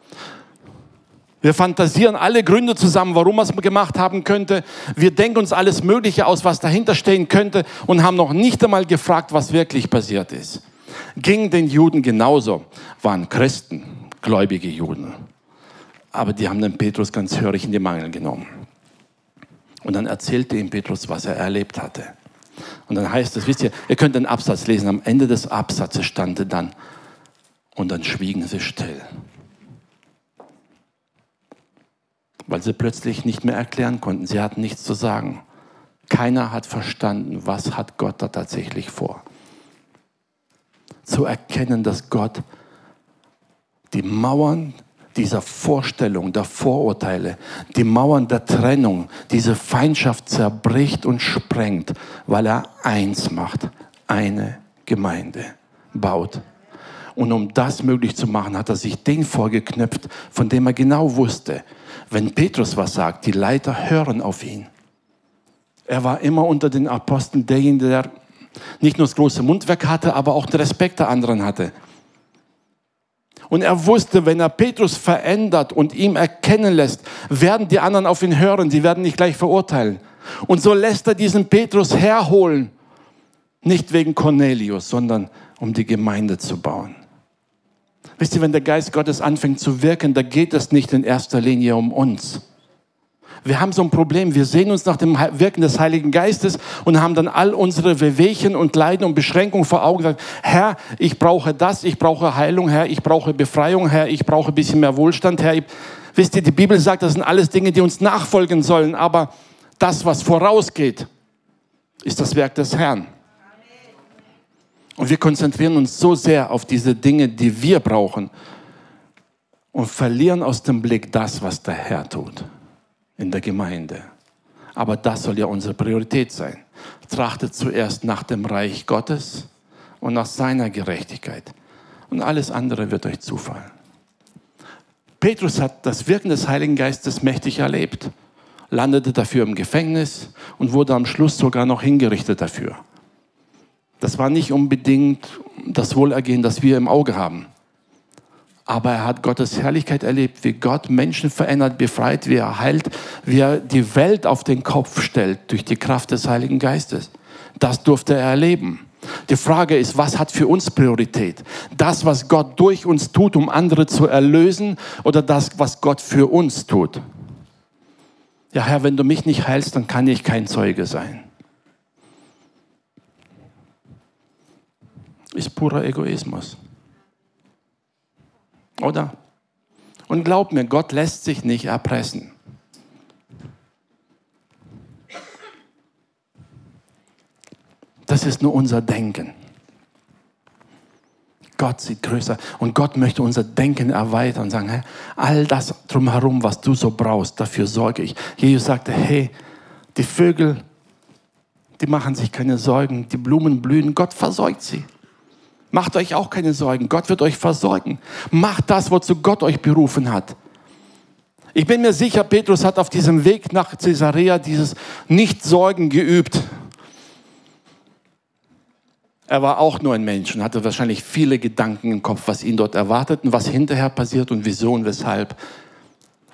Wir fantasieren alle Gründe zusammen, warum er es gemacht haben könnte. Wir denken uns alles Mögliche aus, was dahinter stehen könnte und haben noch nicht einmal gefragt, was wirklich passiert ist. Ging den Juden genauso, waren Christen, gläubige Juden. Aber die haben den Petrus ganz hörig in die Mangel genommen. Und dann erzählte ihm Petrus, was er erlebt hatte. Und dann heißt es, wisst ihr, ihr könnt den Absatz lesen, am Ende des Absatzes stand dann, und dann schwiegen sie still. Weil sie plötzlich nicht mehr erklären konnten. Sie hatten nichts zu sagen. Keiner hat verstanden, was hat Gott da tatsächlich vor. Zu erkennen, dass Gott die Mauern dieser Vorstellung, der Vorurteile, die Mauern der Trennung, diese Feindschaft zerbricht und sprengt, weil er eins macht, eine Gemeinde baut. Und um das möglich zu machen, hat er sich den vorgeknüpft, von dem er genau wusste, wenn Petrus was sagt, die Leiter hören auf ihn. Er war immer unter den Aposteln derjenige, der nicht nur das große Mundwerk hatte, aber auch den Respekt der anderen hatte. Und er wusste, wenn er Petrus verändert und ihm erkennen lässt, werden die anderen auf ihn hören, sie werden nicht gleich verurteilen. Und so lässt er diesen Petrus herholen, nicht wegen Cornelius, sondern um die Gemeinde zu bauen. Wisst ihr, wenn der Geist Gottes anfängt zu wirken, da geht es nicht in erster Linie um uns. Wir haben so ein Problem. Wir sehen uns nach dem Wirken des Heiligen Geistes und haben dann all unsere Wehwehchen und Leiden und Beschränkungen vor Augen. Gesagt, Herr, ich brauche das, ich brauche Heilung, Herr, ich brauche Befreiung, Herr, ich brauche ein bisschen mehr Wohlstand, Herr. Wisst ihr, die Bibel sagt, das sind alles Dinge, die uns nachfolgen sollen, aber das, was vorausgeht, ist das Werk des Herrn. Und wir konzentrieren uns so sehr auf diese Dinge, die wir brauchen und verlieren aus dem Blick das, was der Herr tut in der Gemeinde. Aber das soll ja unsere Priorität sein. Trachtet zuerst nach dem Reich Gottes und nach seiner Gerechtigkeit. Und alles andere wird euch zufallen. Petrus hat das Wirken des Heiligen Geistes mächtig erlebt, landete dafür im Gefängnis und wurde am Schluss sogar noch hingerichtet dafür. Das war nicht unbedingt das Wohlergehen, das wir im Auge haben. Aber er hat Gottes Herrlichkeit erlebt, wie Gott Menschen verändert, befreit, wie er heilt, wie er die Welt auf den Kopf stellt durch die Kraft des Heiligen Geistes. Das durfte er erleben. Die Frage ist, was hat für uns Priorität? Das, was Gott durch uns tut, um andere zu erlösen, oder das, was Gott für uns tut? Ja, Herr, wenn du mich nicht heilst, dann kann ich kein Zeuge sein. ist purer Egoismus. Oder? Und glaub mir, Gott lässt sich nicht erpressen. Das ist nur unser Denken. Gott sieht größer und Gott möchte unser Denken erweitern und sagen, hey, all das drumherum, was du so brauchst, dafür sorge ich. Jesus sagte, hey, die Vögel, die machen sich keine Sorgen, die Blumen blühen, Gott versorgt sie. Macht euch auch keine Sorgen. Gott wird euch versorgen. Macht das, wozu Gott euch berufen hat. Ich bin mir sicher, Petrus hat auf diesem Weg nach Caesarea dieses Nicht-Sorgen geübt. Er war auch nur ein Mensch und hatte wahrscheinlich viele Gedanken im Kopf, was ihn dort erwartet und was hinterher passiert und wieso und weshalb.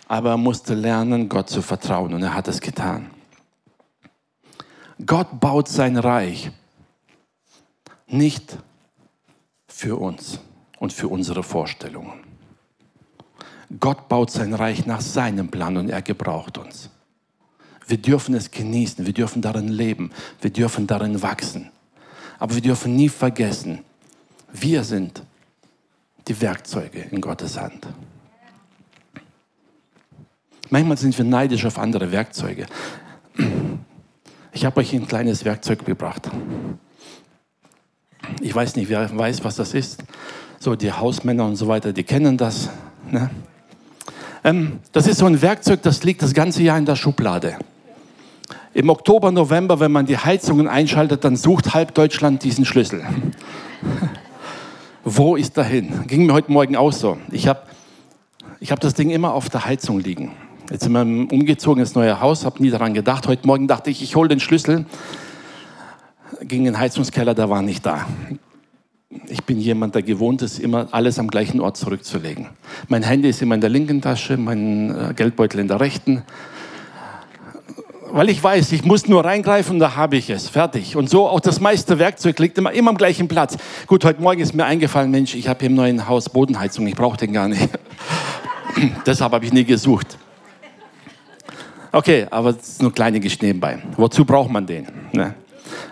Aber er musste lernen, Gott zu vertrauen und er hat es getan. Gott baut sein Reich nicht für uns und für unsere Vorstellungen. Gott baut sein Reich nach seinem Plan und er gebraucht uns. Wir dürfen es genießen, wir dürfen darin leben, wir dürfen darin wachsen. Aber wir dürfen nie vergessen, wir sind die Werkzeuge in Gottes Hand. Manchmal sind wir neidisch auf andere Werkzeuge. Ich habe euch ein kleines Werkzeug gebracht. Ich weiß nicht, wer weiß, was das ist. So, die Hausmänner und so weiter, die kennen das. Ne? Ähm, das ist so ein Werkzeug, das liegt das ganze Jahr in der Schublade. Im Oktober, November, wenn man die Heizungen einschaltet, dann sucht halb Deutschland diesen Schlüssel. Wo ist dahin? Ging mir heute Morgen auch so. Ich habe ich hab das Ding immer auf der Heizung liegen. Jetzt sind wir umgezogen ins neue Haus, habe nie daran gedacht. Heute Morgen dachte ich, ich hole den Schlüssel. Ging in den Heizungskeller, der war nicht da. Ich bin jemand, der gewohnt ist, immer alles am gleichen Ort zurückzulegen. Mein Handy ist immer in der linken Tasche, mein äh, Geldbeutel in der rechten. Weil ich weiß, ich muss nur reingreifen da habe ich es. Fertig. Und so auch das meiste Werkzeug liegt immer, immer am gleichen Platz. Gut, heute Morgen ist mir eingefallen, Mensch, ich habe im neuen Haus Bodenheizung, ich brauche den gar nicht. Deshalb habe ich nie gesucht. Okay, aber das ist nur kleine Geschichte nebenbei. Wozu braucht man den? Ne?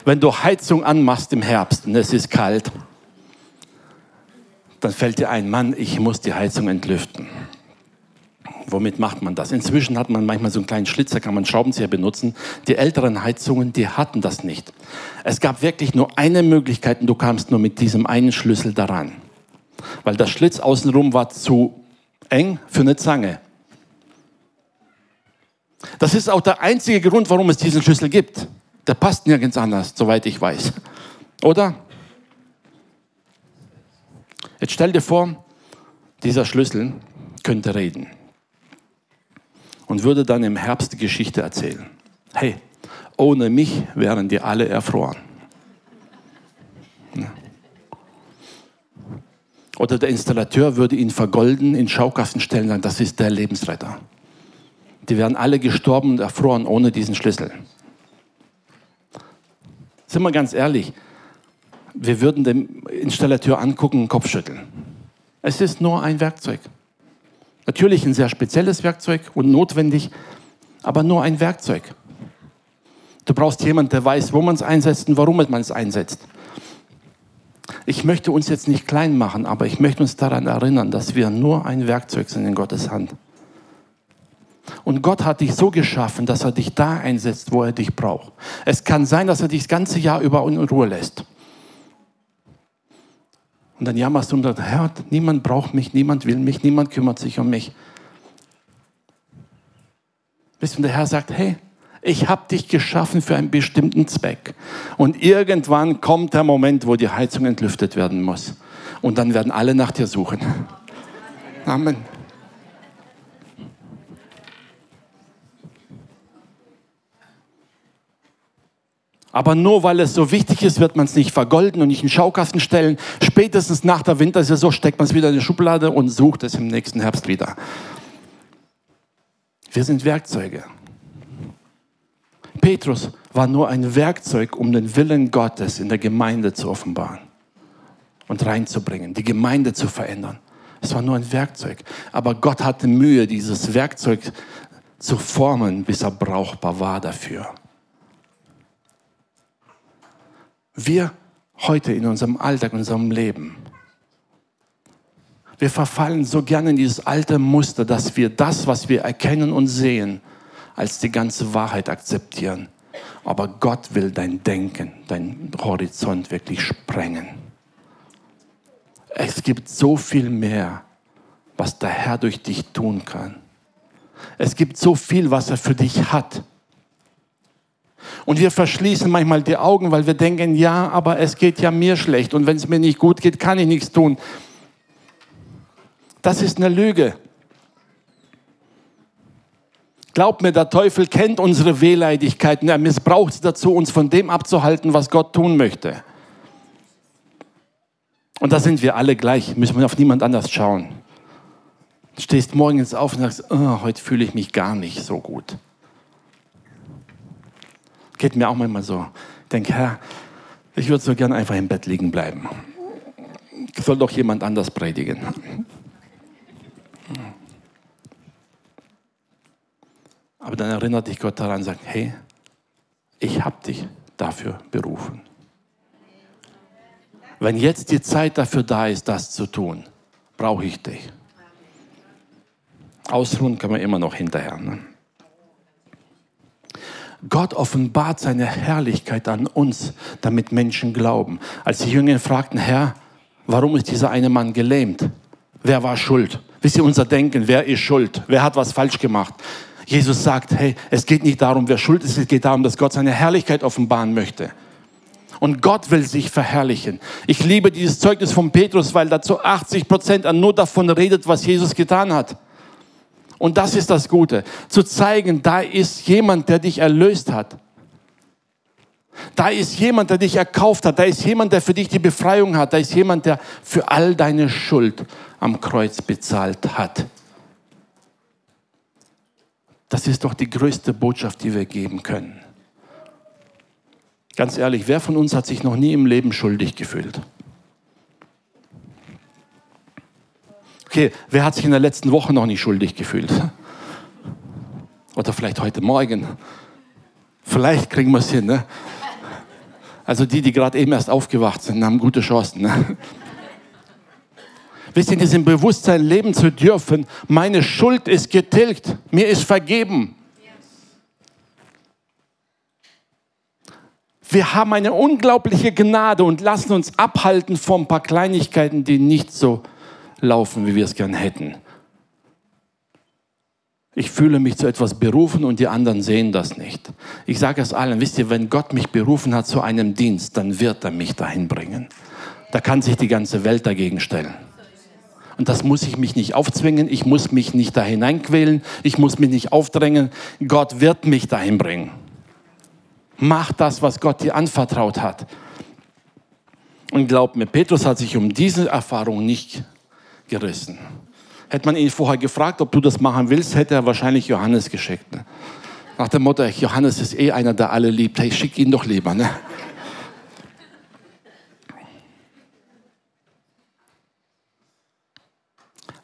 Wenn du Heizung anmachst im Herbst und es ist kalt, dann fällt dir ein, Mann, ich muss die Heizung entlüften. Womit macht man das? Inzwischen hat man manchmal so einen kleinen Schlitzer, kann man Schraubenzieher benutzen. Die älteren Heizungen, die hatten das nicht. Es gab wirklich nur eine Möglichkeit und du kamst nur mit diesem einen Schlüssel daran. Weil der Schlitz außenrum war zu eng für eine Zange. Das ist auch der einzige Grund, warum es diesen Schlüssel gibt. Der passt nirgends anders, soweit ich weiß. Oder? Jetzt stell dir vor, dieser Schlüssel könnte reden und würde dann im Herbst die Geschichte erzählen. Hey, ohne mich wären die alle erfroren. Oder der Installateur würde ihn vergolden, in Schaukasten stellen, sagen, das ist der Lebensretter. Die wären alle gestorben und erfroren ohne diesen Schlüssel. Sind wir ganz ehrlich, wir würden dem Installateur angucken und Kopf schütteln. Es ist nur ein Werkzeug. Natürlich ein sehr spezielles Werkzeug und notwendig, aber nur ein Werkzeug. Du brauchst jemanden, der weiß, wo man es einsetzt und warum man es einsetzt. Ich möchte uns jetzt nicht klein machen, aber ich möchte uns daran erinnern, dass wir nur ein Werkzeug sind in Gottes Hand. Und Gott hat dich so geschaffen, dass er dich da einsetzt, wo er dich braucht. Es kann sein, dass er dich das ganze Jahr über in Ruhe lässt. Und dann jammerst du und sagst, Herr, niemand braucht mich, niemand will mich, niemand kümmert sich um mich. Bis der Herr sagt, hey, ich habe dich geschaffen für einen bestimmten Zweck. Und irgendwann kommt der Moment, wo die Heizung entlüftet werden muss. Und dann werden alle nach dir suchen. Amen. Aber nur weil es so wichtig ist, wird man es nicht vergolden und nicht in den Schaukasten stellen. Spätestens nach der Wintersaison steckt man es wieder in die Schublade und sucht es im nächsten Herbst wieder. Wir sind Werkzeuge. Petrus war nur ein Werkzeug, um den Willen Gottes in der Gemeinde zu offenbaren und reinzubringen, die Gemeinde zu verändern. Es war nur ein Werkzeug. Aber Gott hatte Mühe, dieses Werkzeug zu formen, bis er brauchbar war dafür. Wir heute in unserem Alltag, in unserem Leben, wir verfallen so gerne in dieses alte Muster, dass wir das, was wir erkennen und sehen, als die ganze Wahrheit akzeptieren. Aber Gott will dein Denken, dein Horizont wirklich sprengen. Es gibt so viel mehr, was der Herr durch dich tun kann. Es gibt so viel, was er für dich hat. Und wir verschließen manchmal die Augen, weil wir denken, ja, aber es geht ja mir schlecht und wenn es mir nicht gut geht, kann ich nichts tun. Das ist eine Lüge. Glaub mir, der Teufel kennt unsere Wehleidigkeiten. Er missbraucht sie dazu, uns von dem abzuhalten, was Gott tun möchte. Und da sind wir alle gleich, müssen wir auf niemand anders schauen. Du stehst morgens auf und sagst, oh, heute fühle ich mich gar nicht so gut. Geht mir auch manchmal so. Ich denke, Herr, ich würde so gern einfach im Bett liegen bleiben. Soll doch jemand anders predigen. Aber dann erinnert dich Gott daran und sagt, hey, ich habe dich dafür berufen. Wenn jetzt die Zeit dafür da ist, das zu tun, brauche ich dich. Ausruhen kann man immer noch hinterher. Ne? Gott offenbart seine Herrlichkeit an uns, damit Menschen glauben. Als die Jünger fragten, Herr, warum ist dieser eine Mann gelähmt? Wer war schuld? Wisst ihr, unser Denken, wer ist schuld? Wer hat was falsch gemacht? Jesus sagt, hey, es geht nicht darum, wer schuld ist, es geht darum, dass Gott seine Herrlichkeit offenbaren möchte. Und Gott will sich verherrlichen. Ich liebe dieses Zeugnis von Petrus, weil dazu 80 Prozent nur davon redet, was Jesus getan hat. Und das ist das Gute. Zu zeigen, da ist jemand, der dich erlöst hat. Da ist jemand, der dich erkauft hat. Da ist jemand, der für dich die Befreiung hat. Da ist jemand, der für all deine Schuld am Kreuz bezahlt hat. Das ist doch die größte Botschaft, die wir geben können. Ganz ehrlich, wer von uns hat sich noch nie im Leben schuldig gefühlt? Okay, wer hat sich in der letzten Woche noch nicht schuldig gefühlt? Oder vielleicht heute Morgen. Vielleicht kriegen wir es hin. Ne? Also die, die gerade eben erst aufgewacht sind, haben gute Chancen. Ne? Wisst ihr, in diesem Bewusstsein leben zu dürfen, meine Schuld ist getilgt, mir ist vergeben. Wir haben eine unglaubliche Gnade und lassen uns abhalten von ein paar Kleinigkeiten, die nicht so laufen, wie wir es gern hätten. Ich fühle mich zu etwas berufen und die anderen sehen das nicht. Ich sage es allen, wisst ihr, wenn Gott mich berufen hat zu einem Dienst, dann wird er mich dahin bringen. Da kann sich die ganze Welt dagegen stellen. Und das muss ich mich nicht aufzwingen, ich muss mich nicht da hineinquälen, ich muss mich nicht aufdrängen. Gott wird mich dahin bringen. Mach das, was Gott dir anvertraut hat. Und glaub mir, Petrus hat sich um diese Erfahrung nicht gerissen. Hätte man ihn vorher gefragt, ob du das machen willst, hätte er wahrscheinlich Johannes geschickt. Ne? Nach dem Motto, Johannes ist eh einer, der alle liebt. Hey, schick ihn doch lieber. Ne?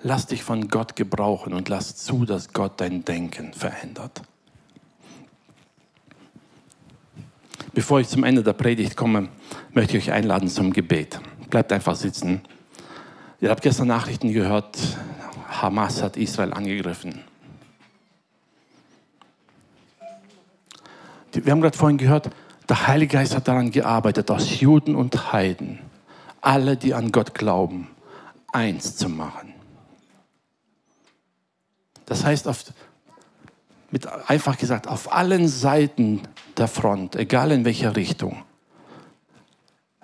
Lass dich von Gott gebrauchen und lass zu, dass Gott dein Denken verändert. Bevor ich zum Ende der Predigt komme, möchte ich euch einladen zum Gebet. Bleibt einfach sitzen. Ihr habt gestern Nachrichten gehört, Hamas hat Israel angegriffen. Wir haben gerade vorhin gehört, der Heilige Geist hat daran gearbeitet, aus Juden und Heiden, alle, die an Gott glauben, eins zu machen. Das heißt, auf, mit, einfach gesagt, auf allen Seiten der Front, egal in welcher Richtung,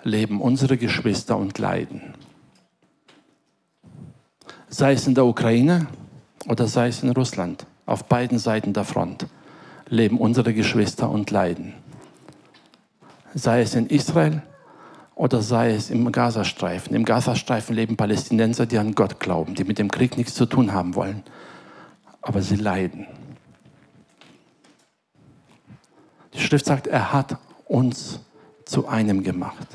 leben unsere Geschwister und leiden sei es in der Ukraine oder sei es in Russland, auf beiden Seiten der Front leben unsere Geschwister und leiden. Sei es in Israel oder sei es im Gazastreifen. Im Gazastreifen leben Palästinenser, die an Gott glauben, die mit dem Krieg nichts zu tun haben wollen, aber sie leiden. Die Schrift sagt, er hat uns zu einem gemacht.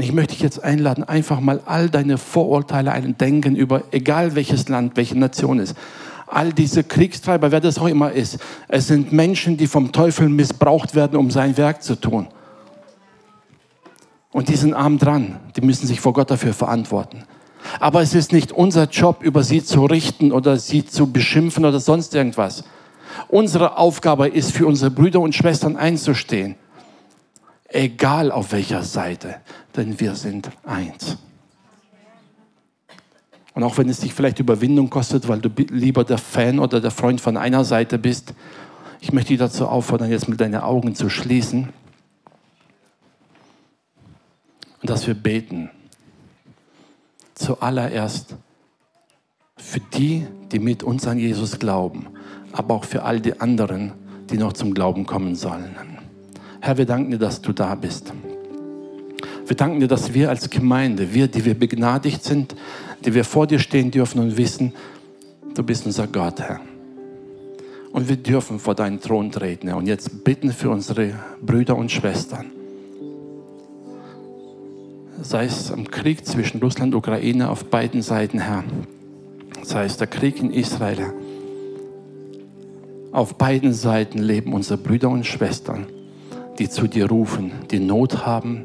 Und ich möchte dich jetzt einladen, einfach mal all deine Vorurteile, ein Denken über egal welches Land, welche Nation ist, all diese Kriegstreiber, wer das auch immer ist, es sind Menschen, die vom Teufel missbraucht werden, um sein Werk zu tun. Und die sind arm dran, die müssen sich vor Gott dafür verantworten. Aber es ist nicht unser Job, über sie zu richten oder sie zu beschimpfen oder sonst irgendwas. Unsere Aufgabe ist, für unsere Brüder und Schwestern einzustehen egal auf welcher Seite, denn wir sind eins. Und auch wenn es dich vielleicht Überwindung kostet, weil du lieber der Fan oder der Freund von einer Seite bist, ich möchte dich dazu auffordern, jetzt mit deinen Augen zu schließen und dass wir beten. Zuallererst für die, die mit uns an Jesus glauben, aber auch für all die anderen, die noch zum Glauben kommen sollen. Herr, wir danken dir, dass du da bist. Wir danken dir, dass wir als Gemeinde, wir, die wir begnadigt sind, die wir vor dir stehen dürfen und wissen, du bist unser Gott, Herr. Und wir dürfen vor deinen Thron treten, Herr. Und jetzt bitten für unsere Brüder und Schwestern. Sei es am Krieg zwischen Russland und Ukraine auf beiden Seiten, Herr. Sei es der Krieg in Israel, Herr. Auf beiden Seiten leben unsere Brüder und Schwestern die zu dir rufen, die Not haben,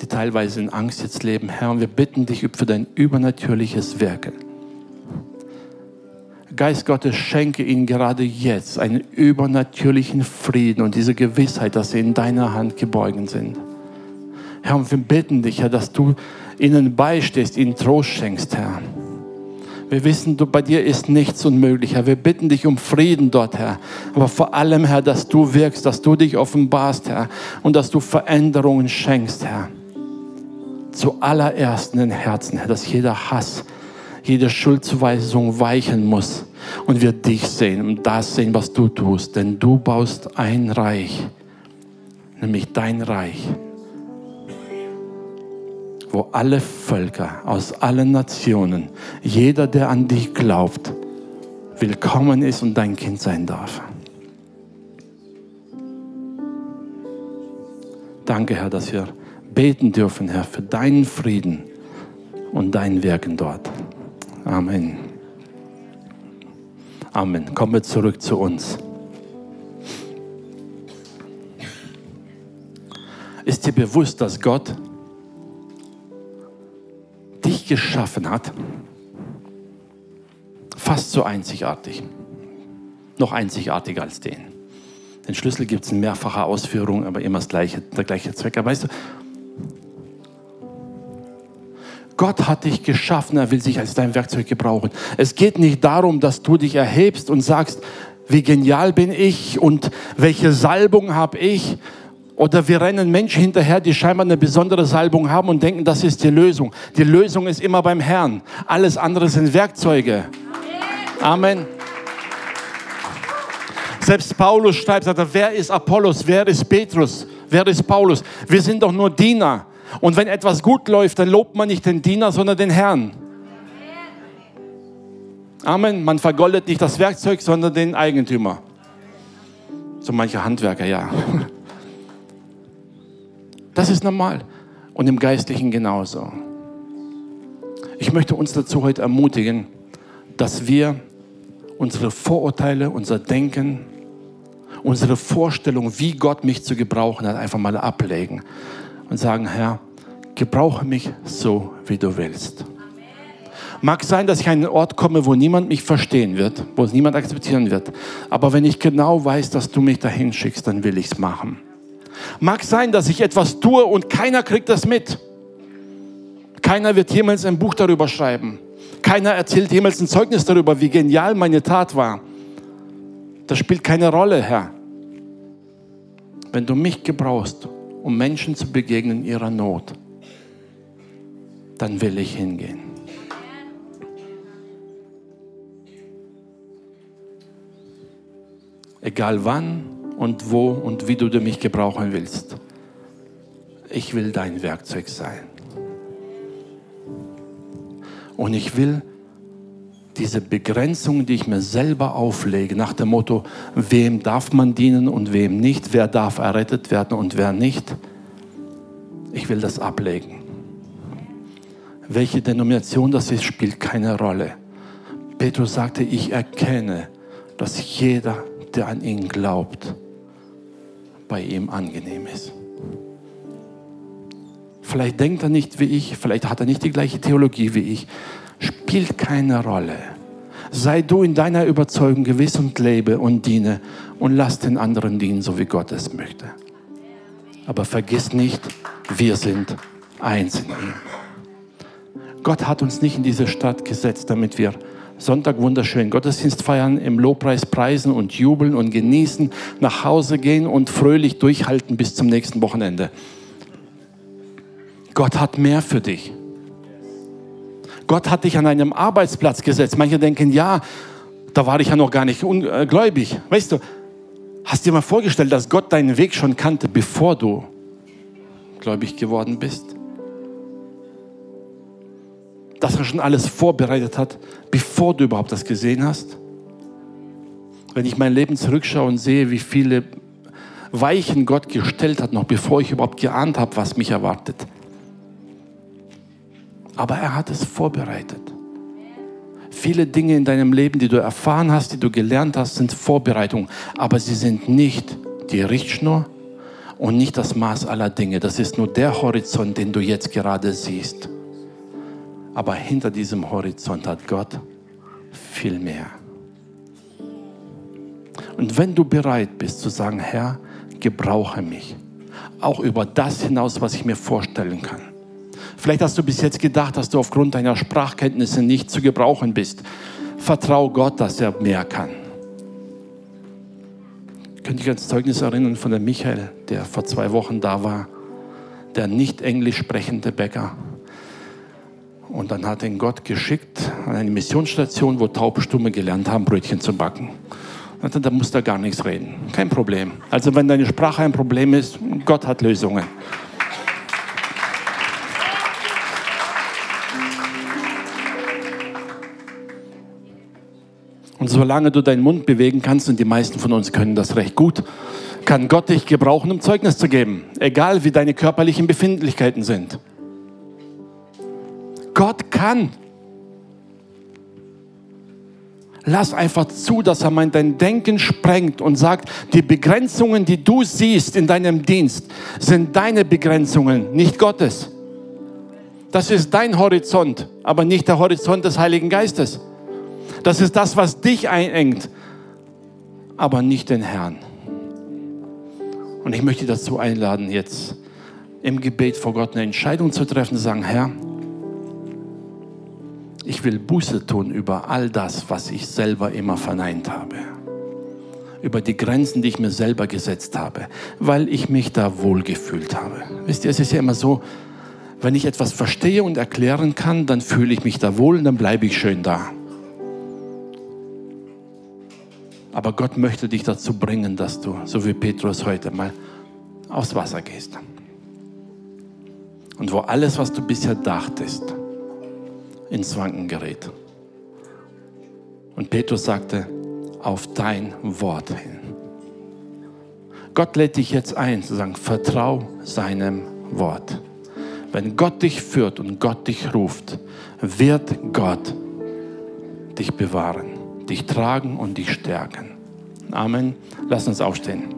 die teilweise in Angst jetzt leben. Herr, und wir bitten dich für dein übernatürliches Wirken. Geist Gottes, schenke ihnen gerade jetzt einen übernatürlichen Frieden und diese Gewissheit, dass sie in deiner Hand geborgen sind. Herr, und wir bitten dich, Herr, dass du ihnen beistehst, ihnen Trost schenkst, Herr. Wir wissen, du, bei dir ist nichts unmöglich, Herr. Wir bitten dich um Frieden dort, Herr. Aber vor allem, Herr, dass du wirkst, dass du dich offenbarst, Herr. Und dass du Veränderungen schenkst, Herr. Zuallererst in den Herzen, Herr, dass jeder Hass, jede Schuldzuweisung weichen muss und wir dich sehen und das sehen, was du tust. Denn du baust ein Reich, nämlich dein Reich, wo alle Völker aus allen Nationen, jeder, der an dich glaubt, willkommen ist und dein Kind sein darf. Danke, Herr, dass wir beten dürfen, Herr, für deinen Frieden und dein Wirken dort. Amen. Amen. Kommen wir zurück zu uns. Ist dir bewusst, dass Gott geschaffen hat? Fast so einzigartig. Noch einzigartiger als den. Den Schlüssel gibt es in mehrfacher Ausführung, aber immer das gleiche, der gleiche Zweck. Aber weißt du, Gott hat dich geschaffen, er will sich als dein Werkzeug gebrauchen. Es geht nicht darum, dass du dich erhebst und sagst, wie genial bin ich und welche Salbung habe ich. Oder wir rennen Menschen hinterher, die scheinbar eine besondere Salbung haben und denken, das ist die Lösung. Die Lösung ist immer beim Herrn. Alles andere sind Werkzeuge. Amen. Selbst Paulus schreibt, sagt er, wer ist Apollos, wer ist Petrus, wer ist Paulus? Wir sind doch nur Diener. Und wenn etwas gut läuft, dann lobt man nicht den Diener, sondern den Herrn. Amen. Man vergoldet nicht das Werkzeug, sondern den Eigentümer. So manche Handwerker, ja. Das ist normal. Und im Geistlichen genauso. Ich möchte uns dazu heute ermutigen, dass wir unsere Vorurteile, unser Denken, unsere Vorstellung, wie Gott mich zu gebrauchen hat, einfach mal ablegen und sagen, Herr, gebrauche mich so, wie du willst. Mag sein, dass ich an einen Ort komme, wo niemand mich verstehen wird, wo es niemand akzeptieren wird. Aber wenn ich genau weiß, dass du mich dahin schickst, dann will ich es machen. Mag sein, dass ich etwas tue und keiner kriegt das mit. Keiner wird jemals ein Buch darüber schreiben. Keiner erzählt jemals ein Zeugnis darüber, wie genial meine Tat war. Das spielt keine Rolle, Herr. Wenn du mich gebrauchst, um Menschen zu begegnen in ihrer Not, dann will ich hingehen. Egal wann und wo und wie du mich gebrauchen willst. Ich will dein Werkzeug sein. Und ich will diese Begrenzung, die ich mir selber auflege, nach dem Motto, wem darf man dienen und wem nicht, wer darf errettet werden und wer nicht, ich will das ablegen. Welche Denomination das ist, spielt keine Rolle. Petrus sagte, ich erkenne, dass jeder, der an ihn glaubt, bei ihm angenehm ist. Vielleicht denkt er nicht wie ich, vielleicht hat er nicht die gleiche Theologie wie ich, spielt keine Rolle. Sei du in deiner Überzeugung gewiss und lebe und diene und lass den anderen dienen, so wie Gott es möchte. Aber vergiss nicht, wir sind eins in ihm. Gott hat uns nicht in diese Stadt gesetzt, damit wir Sonntag wunderschön Gottesdienst feiern, im Lobpreis preisen und jubeln und genießen, nach Hause gehen und fröhlich durchhalten bis zum nächsten Wochenende. Gott hat mehr für dich. Gott hat dich an einem Arbeitsplatz gesetzt. Manche denken, ja, da war ich ja noch gar nicht ungläubig. Äh, weißt du, hast dir mal vorgestellt, dass Gott deinen Weg schon kannte, bevor du gläubig geworden bist? Dass er schon alles vorbereitet hat, bevor du überhaupt das gesehen hast? Wenn ich mein Leben zurückschaue und sehe, wie viele Weichen Gott gestellt hat, noch bevor ich überhaupt geahnt habe, was mich erwartet. Aber er hat es vorbereitet. Viele Dinge in deinem Leben, die du erfahren hast, die du gelernt hast, sind Vorbereitungen. Aber sie sind nicht die Richtschnur und nicht das Maß aller Dinge. Das ist nur der Horizont, den du jetzt gerade siehst. Aber hinter diesem Horizont hat Gott viel mehr. Und wenn du bereit bist zu sagen, Herr, gebrauche mich, auch über das hinaus, was ich mir vorstellen kann. Vielleicht hast du bis jetzt gedacht, dass du aufgrund deiner Sprachkenntnisse nicht zu gebrauchen bist. Vertrau Gott, dass er mehr kann. Könnt ihr ans Zeugnis erinnern von dem Michael, der vor zwei Wochen da war, der nicht englisch sprechende Bäcker? Und dann hat ihn Gott geschickt an eine Missionsstation, wo Taubstumme gelernt haben, Brötchen zu backen. Da muss er gar nichts reden. Kein Problem. Also wenn deine Sprache ein Problem ist, Gott hat Lösungen. Und solange du deinen Mund bewegen kannst, und die meisten von uns können das recht gut, kann Gott dich gebrauchen, um Zeugnis zu geben. Egal wie deine körperlichen Befindlichkeiten sind. Gott kann. Lass einfach zu, dass er mein dein Denken sprengt und sagt, die Begrenzungen, die du siehst in deinem Dienst, sind deine Begrenzungen, nicht Gottes. Das ist dein Horizont, aber nicht der Horizont des Heiligen Geistes. Das ist das, was dich einengt, aber nicht den Herrn. Und ich möchte dazu einladen, jetzt im Gebet vor Gott eine Entscheidung zu treffen, zu sagen, Herr, ich will Buße tun über all das, was ich selber immer verneint habe. Über die Grenzen, die ich mir selber gesetzt habe, weil ich mich da wohlgefühlt habe. Wisst ihr, es ist ja immer so, wenn ich etwas verstehe und erklären kann, dann fühle ich mich da wohl und dann bleibe ich schön da. Aber Gott möchte dich dazu bringen, dass du, so wie Petrus heute mal, aufs Wasser gehst. Und wo alles, was du bisher dachtest, ins Wanken gerät. Und Petrus sagte, auf dein Wort hin. Gott lädt dich jetzt ein, zu sagen, vertrau seinem Wort. Wenn Gott dich führt und Gott dich ruft, wird Gott dich bewahren dich tragen und dich stärken. Amen. Lass uns aufstehen.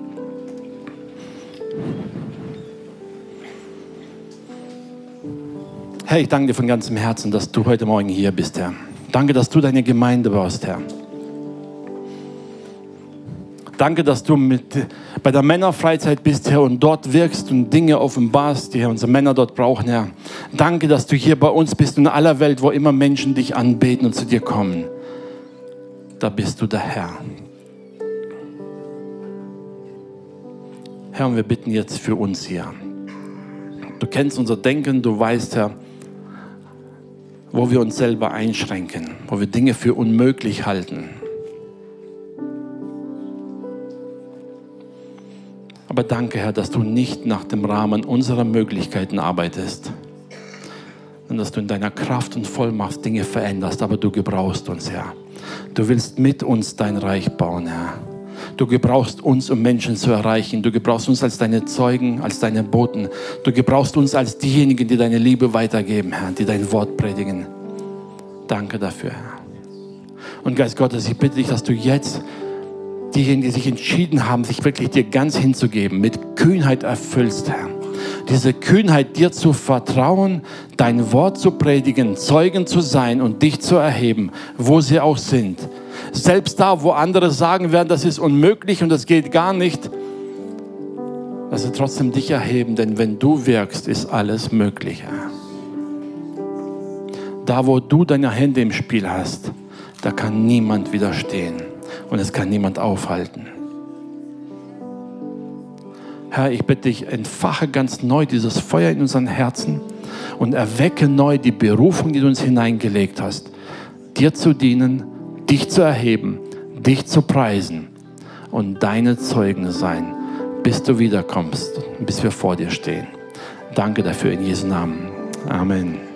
Herr, ich danke dir von ganzem Herzen, dass du heute Morgen hier bist, Herr. Danke, dass du deine Gemeinde baust, Herr. Danke, dass du mit, bei der Männerfreizeit bist, Herr, und dort wirkst und Dinge offenbarst, die unsere Männer dort brauchen, Herr. Danke, dass du hier bei uns bist in aller Welt, wo immer Menschen dich anbeten und zu dir kommen da bist du der Herr. Herr, und wir bitten jetzt für uns hier. Du kennst unser Denken, du weißt, Herr, wo wir uns selber einschränken, wo wir Dinge für unmöglich halten. Aber danke, Herr, dass du nicht nach dem Rahmen unserer Möglichkeiten arbeitest, sondern dass du in deiner Kraft und Vollmacht Dinge veränderst, aber du gebrauchst uns, Herr. Du willst mit uns dein Reich bauen, Herr. Du gebrauchst uns, um Menschen zu erreichen. Du gebrauchst uns als deine Zeugen, als deine Boten. Du gebrauchst uns als diejenigen, die deine Liebe weitergeben, Herr, die dein Wort predigen. Danke dafür, Herr. Und Geist Gottes, ich bitte dich, dass du jetzt diejenigen, die sich entschieden haben, sich wirklich dir ganz hinzugeben, mit Kühnheit erfüllst, Herr diese Kühnheit, dir zu vertrauen, dein Wort zu predigen, Zeugen zu sein und dich zu erheben, wo sie auch sind. Selbst da, wo andere sagen werden, das ist unmöglich und das geht gar nicht, dass sie trotzdem dich erheben, denn wenn du wirkst, ist alles möglich. Da, wo du deine Hände im Spiel hast, da kann niemand widerstehen und es kann niemand aufhalten. Herr, ich bitte dich, entfache ganz neu dieses Feuer in unseren Herzen und erwecke neu die Berufung, die du uns hineingelegt hast, dir zu dienen, dich zu erheben, dich zu preisen und deine Zeugen sein, bis du wiederkommst, bis wir vor dir stehen. Danke dafür in Jesu Namen. Amen.